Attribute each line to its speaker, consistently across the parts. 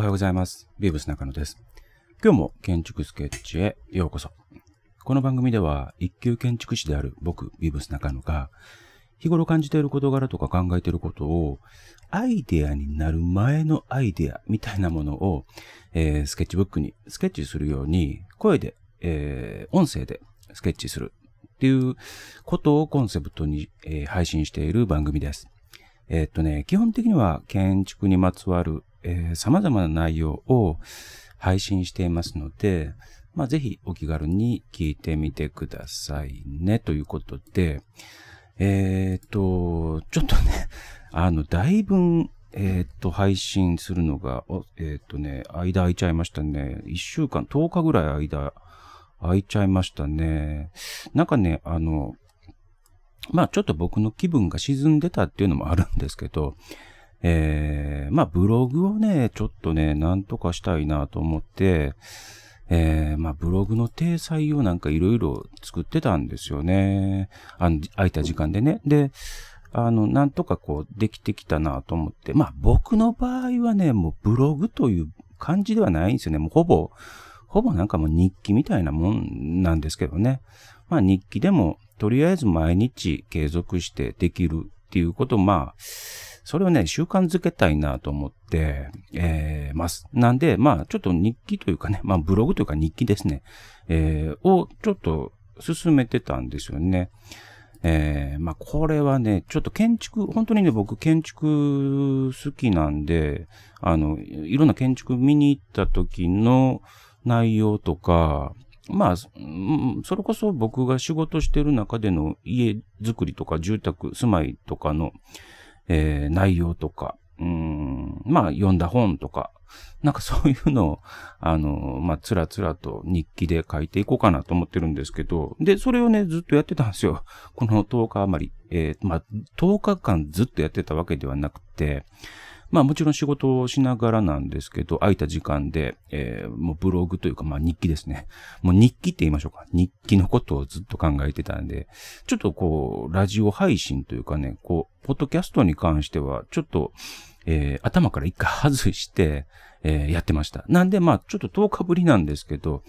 Speaker 1: おはようございます。ビーブス中野です。今日も建築スケッチへようこそ。この番組では一級建築士である僕、ビーブス中野が日頃感じている事柄とか考えていることをアイデアになる前のアイデアみたいなものを、えースケッチブックにスケッチするように声で、えー音声でスケッチするっていうことをコンセプトに、えー配信している番組です。えっとね、基本的には建築にまつわる、えー様々な内容を配信していますので、まあ、ぜひお気軽に聞いてみてくださいね。ということで、えーと、ちょっとね、あの、だいぶ、えーと、配信するのが、おえーとね、間空いちゃいましたね。一週間、10日ぐらい間空いちゃいましたね。なんかね、あの、まあちょっと僕の気分が沈んでたっていうのもあるんですけど、えー、まあブログをね、ちょっとね、なんとかしたいなと思って、えー、まあブログの体裁をなんかいろいろ作ってたんですよね。あの、空いた時間でね。で、あの、なんとかこう、できてきたなと思って。まあ僕の場合はね、もうブログという感じではないんですよね。もうほぼ、ほぼなんかもう日記みたいなもんなんですけどね。まあ日記でもとりあえず毎日継続してできるっていうこと、まあ、それをね、習慣づけたいなと思って、えー、ます。なんで、まあ、ちょっと日記というかね、まあ、ブログというか日記ですね、えー、をちょっと進めてたんですよね。えー、まあ、これはね、ちょっと建築、本当にね、僕建築好きなんで、あの、いろんな建築見に行った時の内容とか、まあ、それこそ僕が仕事してる中での家づくりとか住宅、住まいとかの、えー内容とか、うん、まあ読んだ本とか、なんかそういうのを、あの、まあつらつらと日記で書いていこうかなと思ってるんですけど、で、それをね、ずっとやってたんですよ。この10日余り。えーまあ10日間ずっとやってたわけではなくて、まあもちろん仕事をしながらなんですけど、空いた時間で、えーもうブログというか、まあ日記ですね。もう日記って言いましょうか。日記のことをずっと考えてたんで、ちょっとこう、ラジオ配信というかね、こう、ポッドキャストに関しては、ちょっと、えー頭から一回外して、えーやってました。なんでまあちょっと10日ぶりなんですけど、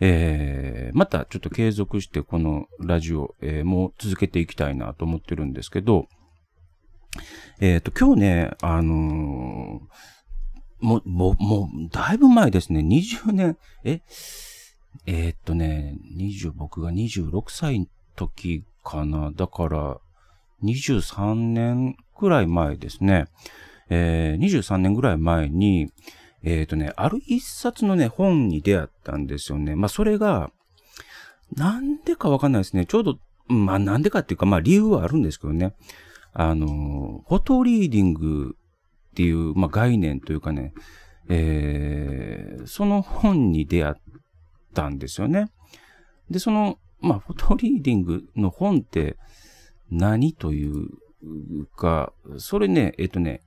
Speaker 1: えーまたちょっと継続してこのラジオ、えーもう続けていきたいなと思ってるんですけど、えっ、と、今日ね、あのーもう、もう、もう、だいぶ前ですね。20年、え、えーっとね、20、僕が26歳の時かな。だから、23年くらい前ですね。えー、23年ぐらい前に、えーっとね、ある一冊のね、本に出会ったんですよね。まあ、それが、なんでかわかんないですね。ちょうど、まあ、なんでかっていうか、まあ、理由はあるんですけどね。あの、フォトリーディングっていう、まあ、概念というかね、えーその本に出会ったんですよね。で、その、まあ、フォトリーディングの本って何というか、それね、えっ、とね、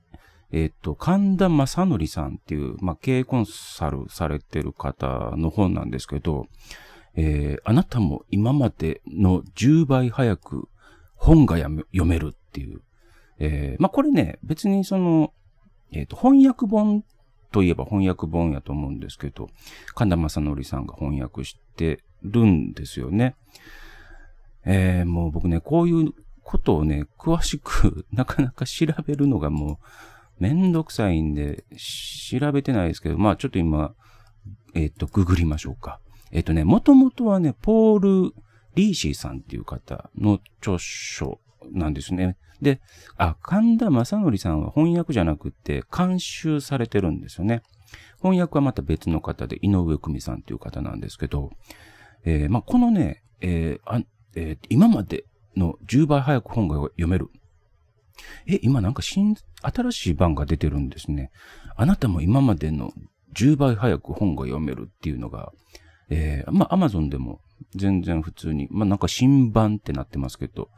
Speaker 1: えっ、と、神田正則さんっていう、まあ、経営コンサルされてる方の本なんですけど、えーあなたも今までの10倍早く本が読めるっていう。えーまあ、これね、別にその、えっ、と、翻訳本といえば翻訳本やと思うんですけど、神田正則さんが翻訳してるんですよね。えーもう僕ね、こういうことをね、詳しく なかなか調べるのがもうめんどくさいんで、調べてないですけど、まあちょっと今、えっ、と、ググりましょうか。えっ、とね、もともとはね、ポール・リーシーさんっていう方の著書なんですね。で、あ、神田正則さんは翻訳じゃなくて監修されてるんですよね。翻訳はまた別の方で、井上久美さんっていう方なんですけど、えーまあ、このね、えーえー今までの10倍早く本が読める。え、今なんか新、新しい版が出てるんですね。あなたも今までの10倍早く本が読めるっていうのが、えーまあ、アマゾンでも全然普通に、まあ、なんか新版ってなってますけど、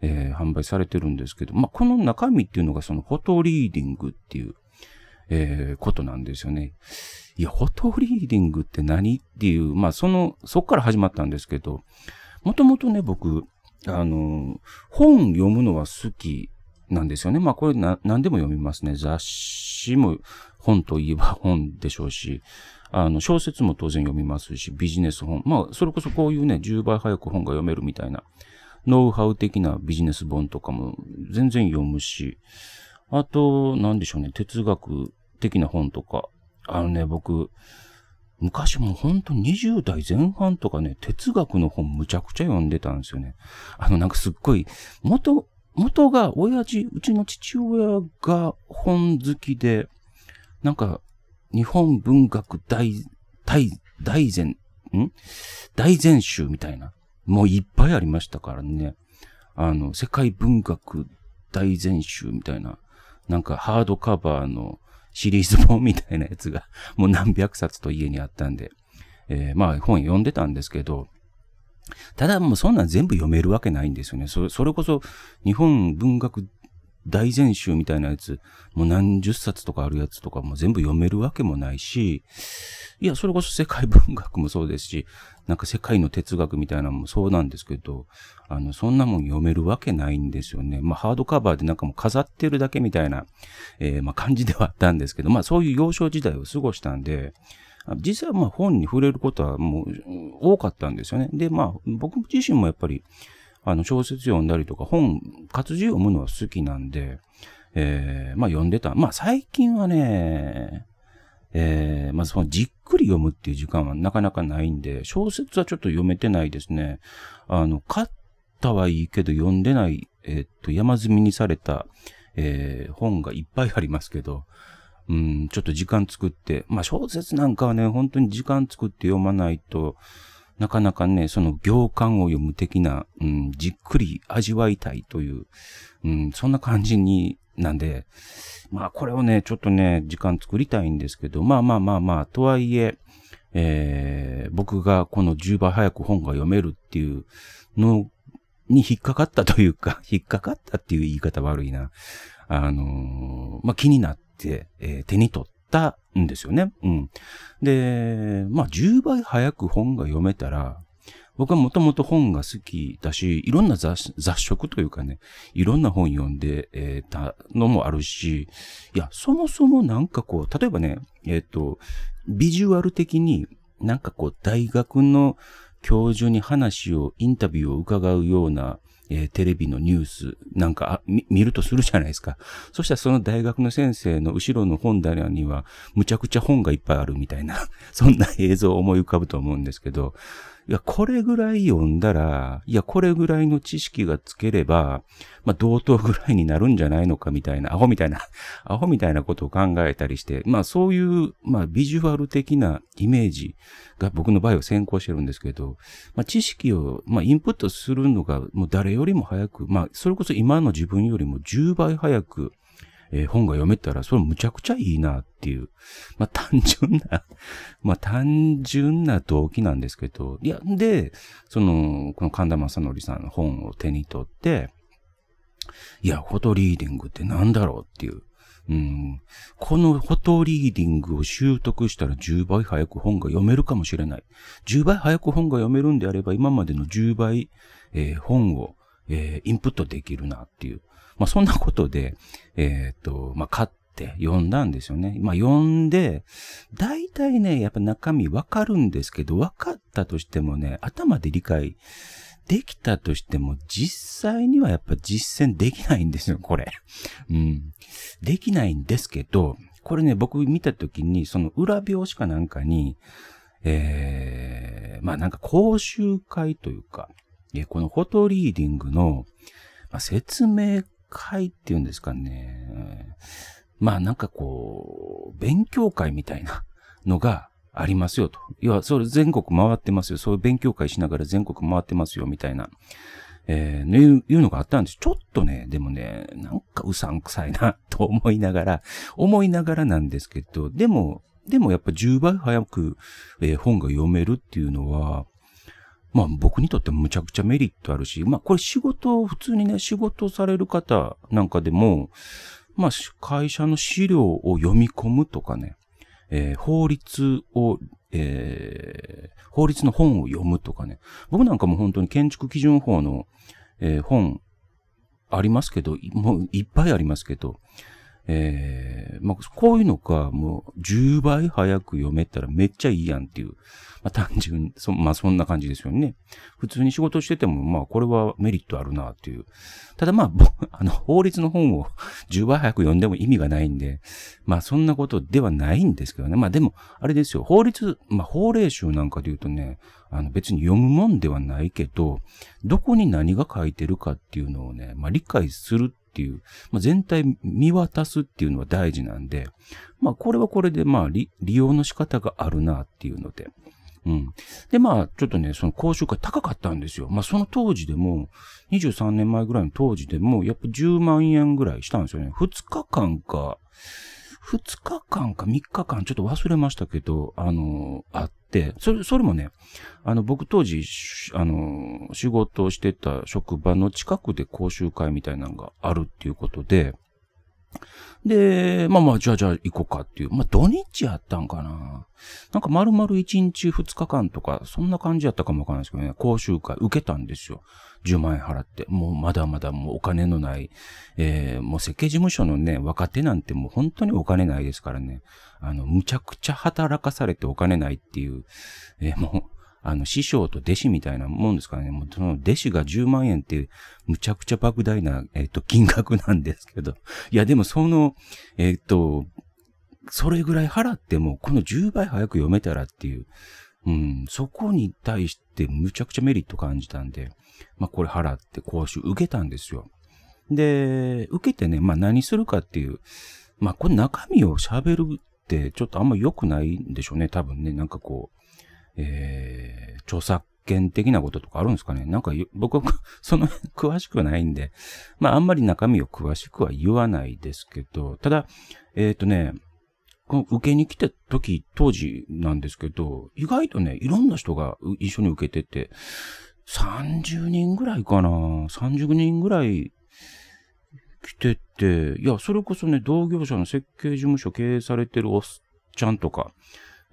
Speaker 1: えー販売されてるんですけど、まあ、この中身っていうのがそのフォトリーディングっていう、えーことなんですよね。いや、フォトリーディングって何っていう、まあ、その、そっから始まったんですけど、もともとね、僕、あの、本読むのは好きなんですよね。まあ、これな、何でも読みますね。雑誌も、本といえば本でしょうし、あの、小説も当然読みますし、ビジネス本。まあ、それこそこういうね、10倍早く本が読めるみたいな、ノウハウ的なビジネス本とかも全然読むし、あと、なんでしょうね、哲学的な本とか。あのね、僕、昔もほんと20代前半とかね、哲学の本むちゃくちゃ読んでたんですよね。あのなんかすっごい、元、元が親父、うちの父親が本好きで、なんか、日本文学大、大、大全、ん？大全集みたいな。もういっぱいありましたからね。あの、世界文学大全集みたいな。なんかハードカバーのシリーズ本みたいなやつが、もう何百冊と家にあったんで、えー、まあ本読んでたんですけど、ただもうそんなん全部読めるわけないんですよね。そそれこそ日本文学大全集みたいなやつ、もう何十冊とかあるやつとかも全部読めるわけもないし、いや、それこそ世界文学もそうですし、なんか世界の哲学みたいなのもそうなんですけど、あの、そんなもん読めるわけないんですよね。まあ、ハードカバーでなんかもう飾ってるだけみたいな、えー、まあ、感じではあったんですけど、まあ、そういう幼少時代を過ごしたんで、実はまあ本に触れることはもう多かったんですよね。で、まあ僕自身もやっぱりあの、小説読んだりとか、本、活字読むのは好きなんで、えー、まあ読んでた。まあ最近はね、えー、まずそのじっくり読むっていう時間はなかなかないんで、小説はちょっと読めてないですね。あの、買ったはいいけど読んでない、えー、っと、山積みにされた、えー、本がいっぱいありますけど、うん、ちょっと時間作って、まあ小説なんかはね、本当に時間作って読まないと、なかなかね、その行間を読む的な、うん、じっくり味わいたいという、うん、そんな感じに、なんで、まあこれをね、ちょっとね、時間作りたいんですけど、まあまあまあまあ、とはいえ、えー、僕がこの10倍早く本が読めるっていうのに引っかかったというか、引っかかったっていう言い方悪いな。あのー、まあ気になって、えー、手に取ったんですよね。うん。で、まあ、10倍早く本が読めたら、僕はもともと本が好きだし、いろんな雑食というかね、いろんな本読んで、えー、たのもあるし、いや、そもそもなんかこう、例えばね、えっ、ー、と、ビジュアル的になんかこう、大学の教授に話を、インタビューを伺うような、えー、テレビのニュースなんか見るとするじゃないですか。そしたらその大学の先生の後ろの本棚にはむちゃくちゃ本がいっぱいあるみたいな、そんな映像を思い浮かぶと思うんですけど、いや、これぐらい読んだら、いや、これぐらいの知識がつければ、まあ、同等ぐらいになるんじゃないのかみたいな、アホみたいな、アホみたいなことを考えたりして、まあ、そういう、まあ、ビジュアル的なイメージが僕の場合は先行してるんですけど、まあ、知識を、まあ、インプットするのが、もう誰よりも早く、まあ、それこそ今の自分よりも10倍早く、えー、本が読めたら、それむちゃくちゃいいなっていう、まあ単純な まあ単純な動機なんですけど、いや、で、その、この神田正則さんの本を手に取って、いや、フォトリーディングって何だろうっていう。うん、このフォトリーディングを習得したら10倍早く本が読めるかもしれない。10倍早く本が読めるんであれば今までの10倍、えー、本を、えー、インプットできるなっていう。まあ、そんなことで、えっ、と、まあ、買って読んだんですよね。まあ、読んで、大体ね、やっぱ中身わかるんですけど、わかったとしてもね、頭で理解できたとしても、実際にはやっぱ実践できないんですよ、これ。うん。できないんですけど、これね、僕見たときに、その裏表紙かなんかに、えー、まあなんか講習会というか、このフォトリーディングの、説明会っていうんですかね。まあなんかこう、勉強会みたいなのがありますよと。要は、それ全国回ってますよ。そういう勉強会しながら全国回ってますよ、みたいな。えー、いういうのがあったんです。ちょっとね、でもね、なんかうさんくさいな、と思いながら、思いながらなんですけど、でも、でもやっぱ10倍早く、えー、本が読めるっていうのは、まあ僕にとってむちゃくちゃメリットあるし、まあこれ仕事、普通にね、仕事される方なんかでも、まあ会社の資料を読み込むとかね、えー、法律を、えー、法律の本を読むとかね。僕なんかも本当に建築基準法の、えー、本ありますけど、もういっぱいありますけど、えー、まあ、こういうのがもう10倍早く読めたらめっちゃいいやんっていう、まあ単純に、そまあそんな感じですよね。普通に仕事してても、まあこれはメリットあるなっていう。ただまあ、あの、法律の本を 10倍早く読んでも意味がないんで、まあそんなことではないんですけどね。まあでも、あれですよ、法律、まあ法令集なんかで言うとね、あの別に読むもんではないけど、どこに何が書いてるかっていうのをね、まあ理解するっていう、まあ、全体見渡すっていうのは大事なんで、まあこれはこれでまあ利用の仕方があるなっていうので、うん。で、まあ、ちょっとね、その講習会高かったんですよ。まあ、その当時でも、23年前ぐらいの当時でも、やっぱ10万円ぐらいしたんですよね。2日間か、2日間か3日間、ちょっと忘れましたけど、あの、あって、それ、それもね、あの、僕当時、あの、仕事をしてた職場の近くで講習会みたいなのがあるっていうことで、で、まあまあ、じゃあじゃあ行こうかっていう。まあ土日やったんかな。なんか丸々1日2日間とか、そんな感じやったかもわかんないですけどね、講習会受けたんですよ。10万円払って。もうまだまだもうお金のない、えー、もう設計事務所のね、若手なんてもう本当にお金ないですからね。あの、むちゃくちゃ働かされてお金ないっていう、えー、もう、あの、師匠と弟子みたいなもんですからね。もうその弟子が10万円って、むちゃくちゃ莫大な、えっ、ー、と、金額なんですけど。いや、でもその、えっ、ー、と、それぐらい払っても、この10倍早く読めたらっていう、うん、そこに対してむちゃくちゃメリット感じたんで、まあ、これ払って講習受けたんですよ。で、受けてね、まあ、何するかっていう、まあ、これ中身を喋るってちょっとあんま良くないんでしょうね、多分ね。なんかこう、えー、著作権的なこととかあるんですかね？なんか、僕は その詳しくないんで、まああんまり中身を詳しくは言わないですけど、ただ、えっ、ー、とね、この受けに来た時、当時なんですけど、意外とね、いろんな人が一緒に受けてて、30人ぐらいかな ?30 人ぐらい来てて、いや、それこそね、同業者の設計事務所経営されてるおっちゃんとか、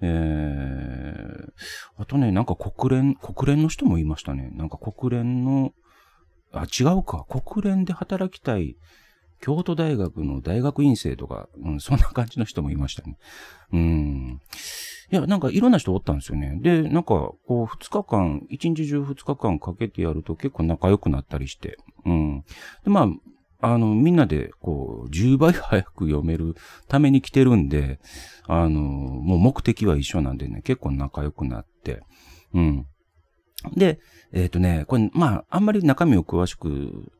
Speaker 1: えー、あとね、なんか国連、国連の人もいましたね。なんか国連の、あ、違うか。国連で働きたい京都大学の大学院生とか、うん、そんな感じの人もいましたね。うん。いや、なんかいろんな人おったんですよね。で、なんか、こう、二日間、一日中二日間かけてやると結構仲良くなったりして。うん。で、まあ、あの、みんなで、こう、10倍早く読めるために来てるんで、あの、もう目的は一緒なんでね、結構仲良くなって、うん。で、えっ、ー、とね、これ、まあ、あんまり中身を詳しく、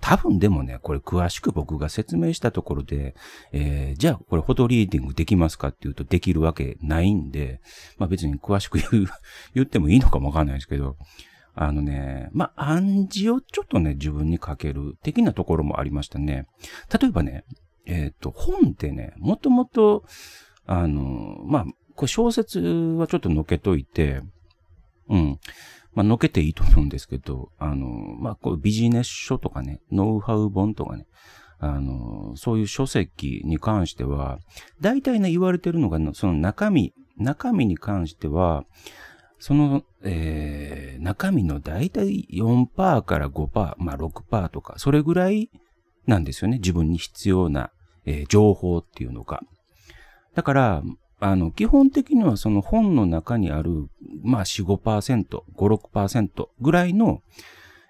Speaker 1: 多分でもね、これ詳しく僕が説明したところで、えー、じゃあこれフォトリーディングできますかっていうとできるわけないんで、まあ別に詳しく言う、言ってもいいのかもわかんないですけど、あのね、まあ、暗示をちょっとね、自分にかける的なところもありましたね。例えばね、えっ、ー、と、本ってね、もともと、あの、まあ、こ小説はちょっとのけといて、うん。まあ、のけていいと思うんですけど、あの、まあ、こうビジネス書とかね、ノウハウ本とかね、あの、そういう書籍に関しては、大体ね、言われてるのが、その中身、中身に関しては、その、えー、中身のだいたい4%から5%、まあ6%とか、それぐらいなんですよね。自分に必要な、えー、情報っていうのが。だから、あの、基本的にはその本の中にある、まあ4、5%、5、6%ぐらいの、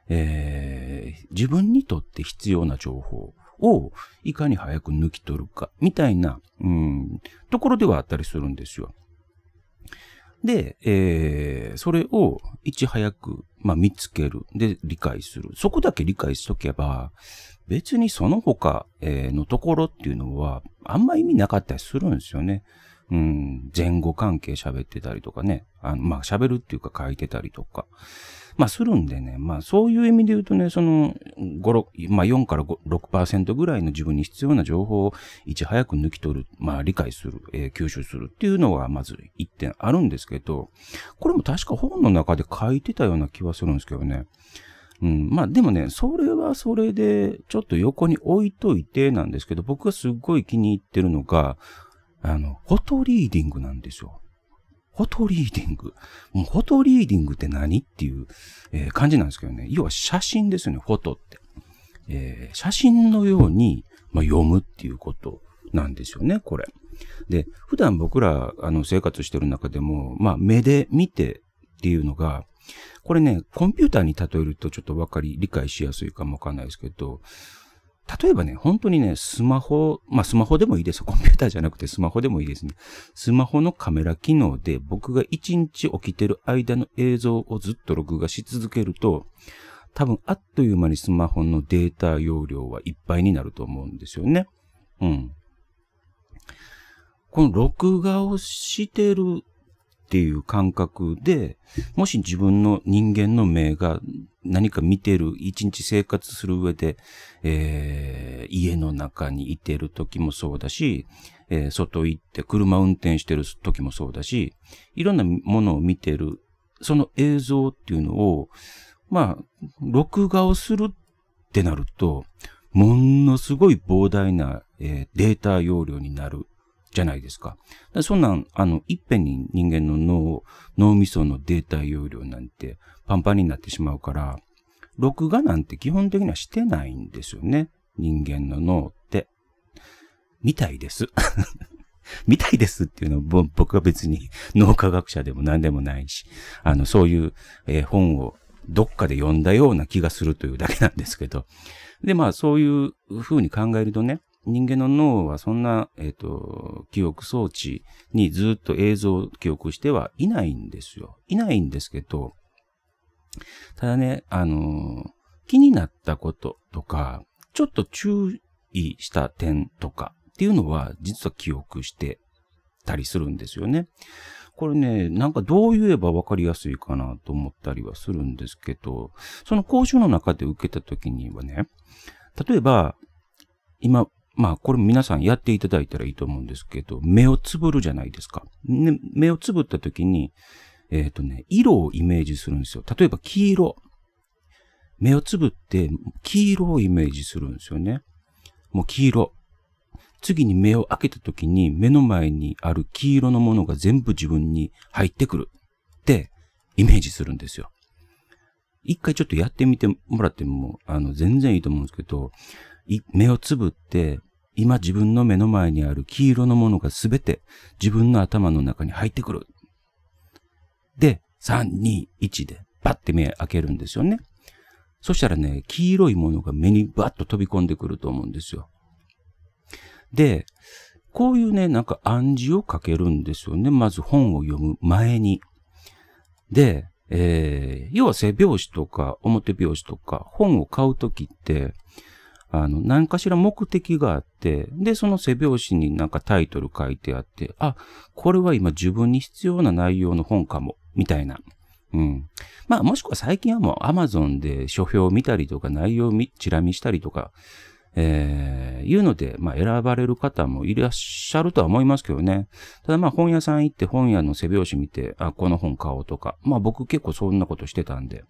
Speaker 1: えー、自分にとって必要な情報をいかに早く抜き取るか、みたいな、うん、ところではあったりするんですよ。で、えー、それをいち早く、まあ、見つける。で、理解する。そこだけ理解しとけば、別にその他、えー、のところっていうのは、あんま意味なかったりするんですよね。うん、前後関係喋ってたりとかね。あの、まあ、喋るっていうか書いてたりとか。まあ、するんでね。まあ、そういう意味で言うとね、その、5、6、まあ、4から6%ぐらいの自分に必要な情報をいち早く抜き取る、まあ、理解する、えー、吸収するっていうのは、まず一点あるんですけど、これも確か本の中で書いてたような気はするんですけどね。うん。まあでもね、それはそれで、ちょっと横に置いといてなんですけど、僕がすっごい気に入ってるのが、あの、フォトリーディングなんですよ。フォトリーディング。もうフォトリーディングって何っていう、えー、感じなんですけどね。要は写真ですよね、フォトって。えー、写真のように、まあ、読むっていうことなんですよね、これ。で、普段僕ら、あの、生活してる中でも、まあ、目で見てっていうのが、これね、コンピューターに例えるとちょっとわかり、理解しやすいかもわかんないですけど、例えばね、本当にね、スマホ、まあスマホでもいいです。コンピューターじゃなくてスマホでもいいですね。スマホのカメラ機能で僕が一日起きてる間の映像をずっと録画し続けると、多分あっという間にスマホのデータ容量はいっぱいになると思うんですよね。うん。この録画をしてるっていう感覚で、もし自分の人間の目が何か見てる、一日生活する上で、えー、家の中にいてる時もそうだし、えー、外行って車運転してる時もそうだし、いろんなものを見てる、その映像っていうのを、まあ、録画をするってなると、ものすごい膨大な、えー、データ容量になるじゃないですか。かそんなん、あの、いっぺんに人間の脳、脳みそのデータ容量なんてパンパンになってしまうから、録画なんて基本的にはしてないんですよね。人間の脳って。みたいです。みたいですっていうのは僕は別に脳科学者でも何でもないし、あの、そういう、えー、本をどっかで読んだような気がするというだけなんですけど。で、まあそういう風に考えるとね、人間の脳はそんな、えっ、ー、と、記憶装置にずっと映像を記憶してはいないんですよ。いないんですけど、ただね、あの気になったこととか、ちょっと注意した点とかっていうのは実は記憶してたりするんですよね。これね、なんかどう言えばわかりやすいかなと思ったりはするんですけど、その講習の中で受けた時にはね、例えば、今まあ、これ皆さんやっていただいたらいいと思うんですけど、目をつぶるじゃないですか。ね、目をつぶった時に、えっ、ー、とね、色をイメージするんですよ。例えば黄色。目をつぶって黄色をイメージするんですよね。もう黄色。次に目を開けた時に目の前にある黄色のものが全部自分に入ってくるってイメージするんですよ。一回ちょっとやってみてもらっても、あの、全然いいと思うんですけど、目をつぶって今自分の目の前にある黄色のものがすべて自分の頭の中に入ってくる。で、3、2、1でパッて目開けるんですよね。そしたらね、黄色いものが目にバッと飛び込んでくると思うんですよ。で、こういうね、なんか暗示をかけるんですよね。まず本を読む前に。で、えー、要は背表紙とか表表紙とか本を買うときって、あの、何かしら目的があって、で、その背表紙になんかタイトル書いてあって、あ、これは今自分に必要な内容の本かも、みたいな。うん。まあ、もしくは最近はもう Amazon で書評を見たりとか、内容をチラ見したりとか、えー、いうので、まあ、選ばれる方もいらっしゃるとは思いますけどね。ただまあ、本屋さん行って本屋の背表紙見て、あ、この本買おうとか。まあ、僕結構そんなことしてたんで。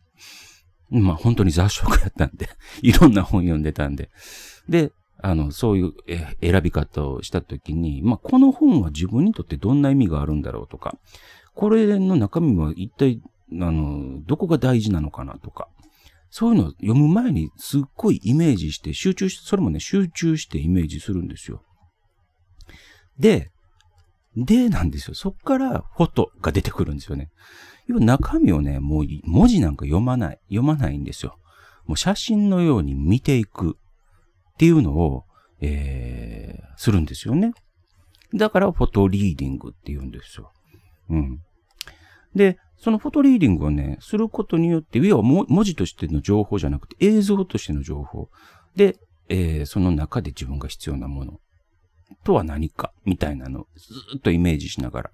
Speaker 1: まあ本当に雑食やったんで、いろんな本読んでたんで。で、あの、そういう選び方をしたときに、まあこの本は自分にとってどんな意味があるんだろうとか、これの中身は一体、あの、どこが大事なのかなとか、そういうのを読む前にすっごいイメージして集中し、それもね、集中してイメージするんですよ。で、でなんですよ。そっからフォトが出てくるんですよね。要は中身をね、もう文字なんか読まない、読まないんですよ。もう写真のように見ていくっていうのを、えー、するんですよね。だからフォトリーディングって言うんですよ。うん。で、そのフォトリーディングをね、することによって、要は文字としての情報じゃなくて映像としての情報。で、えー、その中で自分が必要なものとは何かみたいなのをずっとイメージしながら、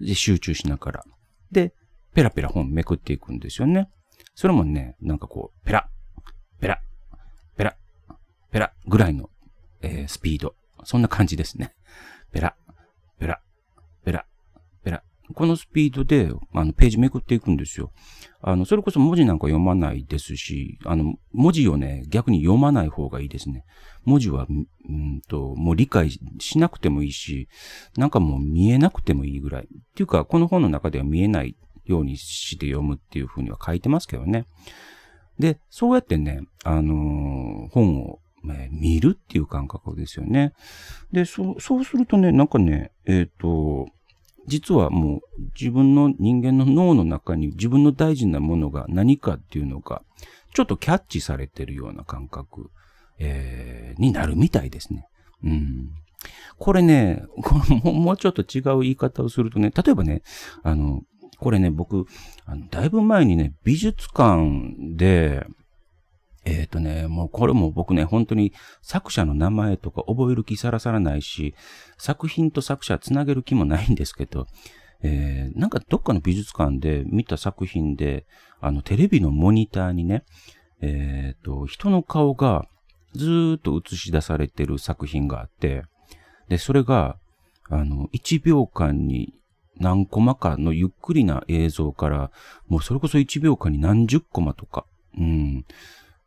Speaker 1: で、集中しながら。で、ペラペラ本めくっていくんですよね。それもね、なんかこう、ペラ、ペラ、ペラ、ペラぐらいの、えー、スピード。そんな感じですね。ペラ、ペラ、ペラ、ペラ。このスピードで、あの、ページめくっていくんですよ。あの、それこそ文字なんか読まないですし、あの、文字をね、逆に読まない方がいいですね。文字は、うんと、もう理解しなくてもいいし、なんかもう見えなくてもいいぐらい。っていうか、この本の中では見えないようにして読むっていうふうには書いてますけどね。で、そうやってね、あのー、本をえ、見るっていう感覚ですよね。で、そう、そうするとね、なんかね、えっ、ー、と、実はもう自分の人間の脳の中に自分の大事なものが何かっていうのが、ちょっとキャッチされてるような感覚、えー、になるみたいですね。うん。これね、これもうちょっと違う言い方をするとね、例えばね、あの、これね、僕、あのだいぶ前にね、美術館で、えっ、ー、とね、もうこれも僕ね、本当に作者の名前とか覚える気さらさらないし、作品と作者つなげる気もないんですけど、えー、なんかどっかの美術館で見た作品で、あのテレビのモニターにね、えっ、ー、と、人の顔がずーっと映し出されてる作品があって、で、それが、あの、1秒間に何コマかのゆっくりな映像から、もうそれこそ1秒間に何十コマとか、うん、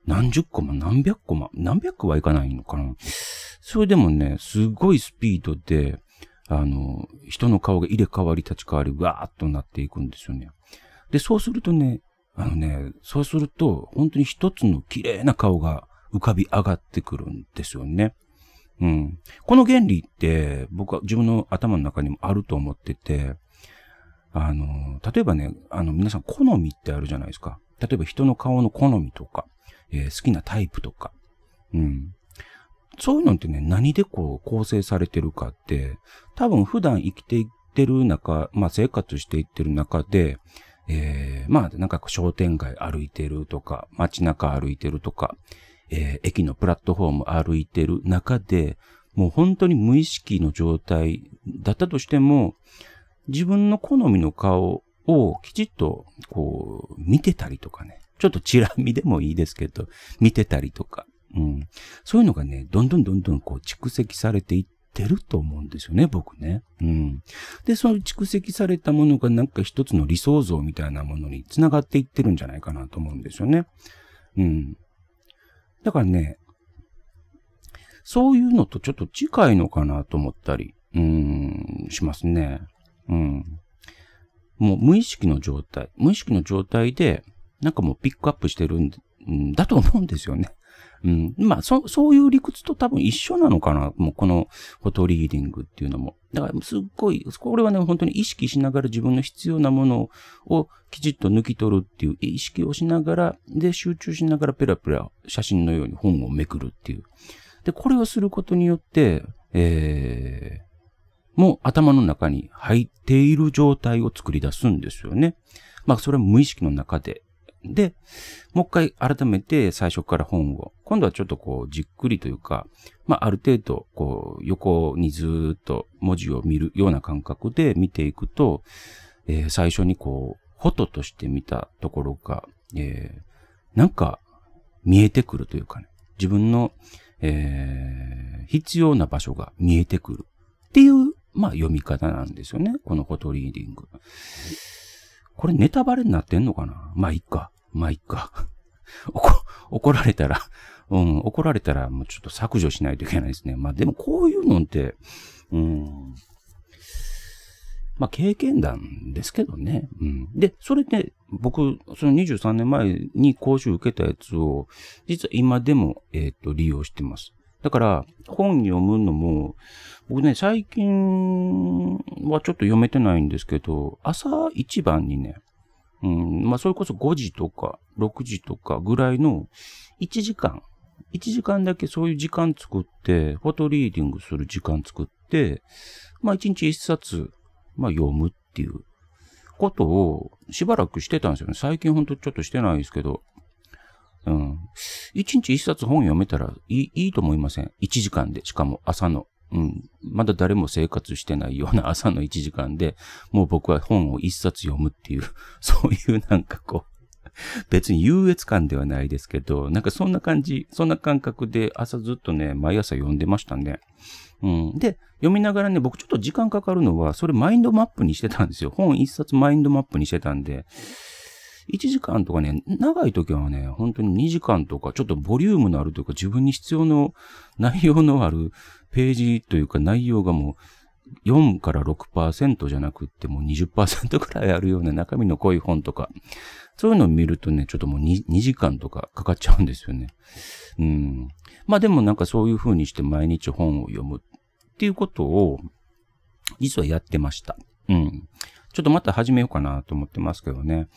Speaker 1: 何十コマ、何百コマ、何百個はいかないのかな。それでもね、すごいスピードで、あの、人の顔が入れ替わり立ち替わり、わーっとなっていくんですよね。で、そうするとね、あのね、そうすると、本当に一つの綺麗な顔が浮かび上がってくるんですよね。うん。この原理って、僕は自分の頭の中にもあると思ってて、あの、例えばね、あの、皆さん好みってあるじゃないですか。例えば人の顔の好みとか、えー、好きなタイプとか。うん。そういうのってね、何でこう構成されてるかって、多分普段生きていってる中、まあ生活していってる中で、えー、まあなんか商店街歩いてるとか、街中歩いてるとか、えー、駅のプラットフォーム歩いてる中で、もう本当に無意識の状態だったとしても、自分の好みの顔をきちっとこう見てたりとかね。ちょっとチラ見でもいいですけど、見てたりとか。うん。そういうのがね、どんどんどんどんこう蓄積されていってると思うんですよね、僕ね。うん。で、その蓄積されたものがなんか一つの理想像みたいなものに繋がっていってるんじゃないかなと思うんですよね。うん。だからね、そういうのとちょっと近いのかなと思ったり、うん、しますね。うん。もう無意識の状態、無意識の状態で、なんかもうピックアップしてるんだと思うんですよね。うん。まあ、そ、そういう理屈と多分一緒なのかな。もうこのフォトリーディングっていうのも。だからすっごい、これはね、本当に意識しながら自分の必要なものをきちっと抜き取るっていう意識をしながら、で、集中しながらペラペラ写真のように本をめくるっていう。で、これをすることによって、えー、もう頭の中に入っている状態を作り出すんですよね。まあ、それは無意識の中で。で、もう一回改めて最初から本を、今度はちょっとこうじっくりというか、まあある程度こう横にずっと文字を見るような感覚で見ていくと、えー、最初にこう、フォトとして見たところが、えー、なんか見えてくるというかね、自分の、えー、必要な場所が見えてくるっていうまあ読み方なんですよね。このフォトリーディング。これネタバレになってんのかな？まあいっか。まあいっか。怒られたら、うん、怒られたらもうちょっと削除しないといけないですね。まあでもこういうのって、うん、まあ経験談ですけどね。うん。で、それで僕、その23年前に講習受けたやつを、実は今でも、えっ、ー、と、利用してます。だから、本読むのも、僕ね、最近はちょっと読めてないんですけど、朝一番にね、うん、まあそれこそ5時とか6時とかぐらいの1時間、1時間だけそういう時間作って、フォトリーディングする時間作って、まあ1日1冊、まあ読むっていうことをしばらくしてたんですよね。最近ほんとちょっとしてないですけど、うん。一日一冊本読めたらいいいいと思いません？一時間で、しかも朝の。うん。まだ誰も生活してないような 朝の一時間で、もう僕は本を一冊読むっていう、そういうなんかこう、別に優越感ではないですけど、なんかそんな感じ、そんな感覚で朝ずっとね、毎朝読んでましたね。うん。で、読みながらね、僕ちょっと時間かかるのは、それマインドマップにしてたんですよ。本一冊マインドマップにしてたんで、1時間とかね、長い時はね、本当に2時間とか、ちょっとボリュームのあるというか、自分に必要の内容のあるページというか内容がもう4から6%じゃなくってもう20%くらいあるような中身の濃い本とか、そういうのを見るとね、ちょっともう 2, 2時間とかかかっちゃうんですよね。うん。まあでもなんかそういう風にして毎日本を読むっていうことを、実はやってました。うん。ちょっとまた始めようかなと思ってますけどね。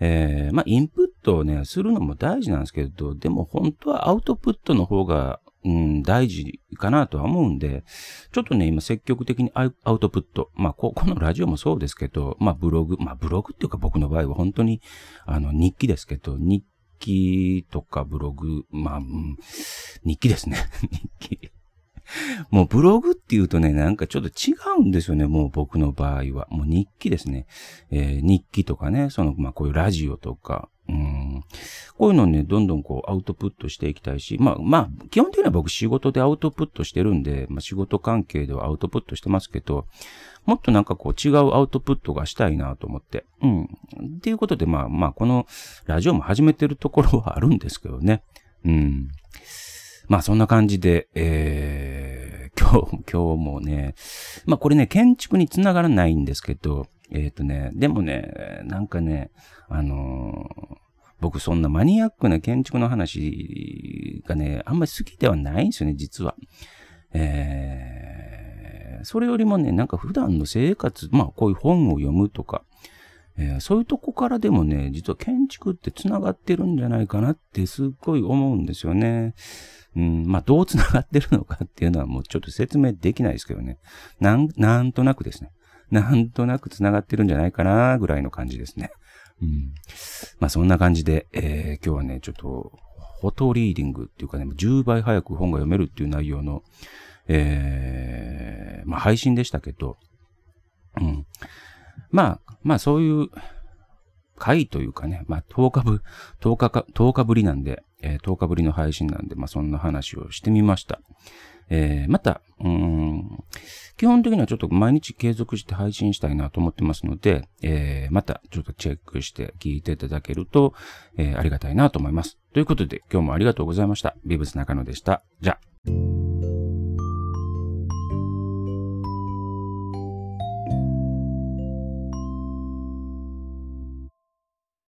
Speaker 1: えー、まあ、インプットをね、するのも大事なんですけど、でも本当はアウトプットの方が、うん、大事かなとは思うんで、ちょっとね、今積極的にアウトプット。まあ、こ、このラジオもそうですけど、まあ、ブログ、まあ、ブログっていうか僕の場合は本当に、あの、日記ですけど、日記とかブログ、まあ、うん、日記ですね。日記。もうブログっていうとね、なんかちょっと違うんですよね、もう僕の場合は。もう日記ですね。えー、日記とかね、その、まあこういうラジオとか、うん、こういうのをね、どんどんこうアウトプットしていきたいし、まあまあ、基本的には僕仕事でアウトプットしてるんで、まあ仕事関係ではアウトプットしてますけど、もっとなんかこう違うアウトプットがしたいなと思って。うん。っていうことで、まあまあ、このラジオも始めてるところはあるんですけどね。うん。まあそんな感じで、えー、今日もね、まあこれね、建築につながらないんですけど、えっ、ー、とね、でもね、なんかね、あのー、僕そんなマニアックな建築の話がね、あんまり好きではないんですよね、実は。えー、それよりもね、なんか普段の生活、まあこういう本を読むとか、えー、そういうとこからでもね、実は建築って繋がってるんじゃないかなってすっごい思うんですよね。うん、まあ、どう繋がってるのかっていうのはもうちょっと説明できないですけどね。なん、なんとなくですね。なんとなく繋がってるんじゃないかな、ぐらいの感じですね。うん。まあ、そんな感じで、えー、今日はね、ちょっと、フォトリーディングっていうかね、10倍早く本が読めるっていう内容の、えー、まあ、配信でしたけど、うん。まあ、まあ、そういう、回というかね、まあ、10日ぶ、10日か、10日ぶりなんで、えー、10日ぶりの配信なんで、まあ、そんな話をしてみました。えー、また、うん、基本的にはちょっと毎日継続して配信したいなと思ってますので、えー、またちょっとチェックして聞いていただけると、えー、ありがたいなと思います。ということで、今日もありがとうございました。ビブス中野でした。じゃあ。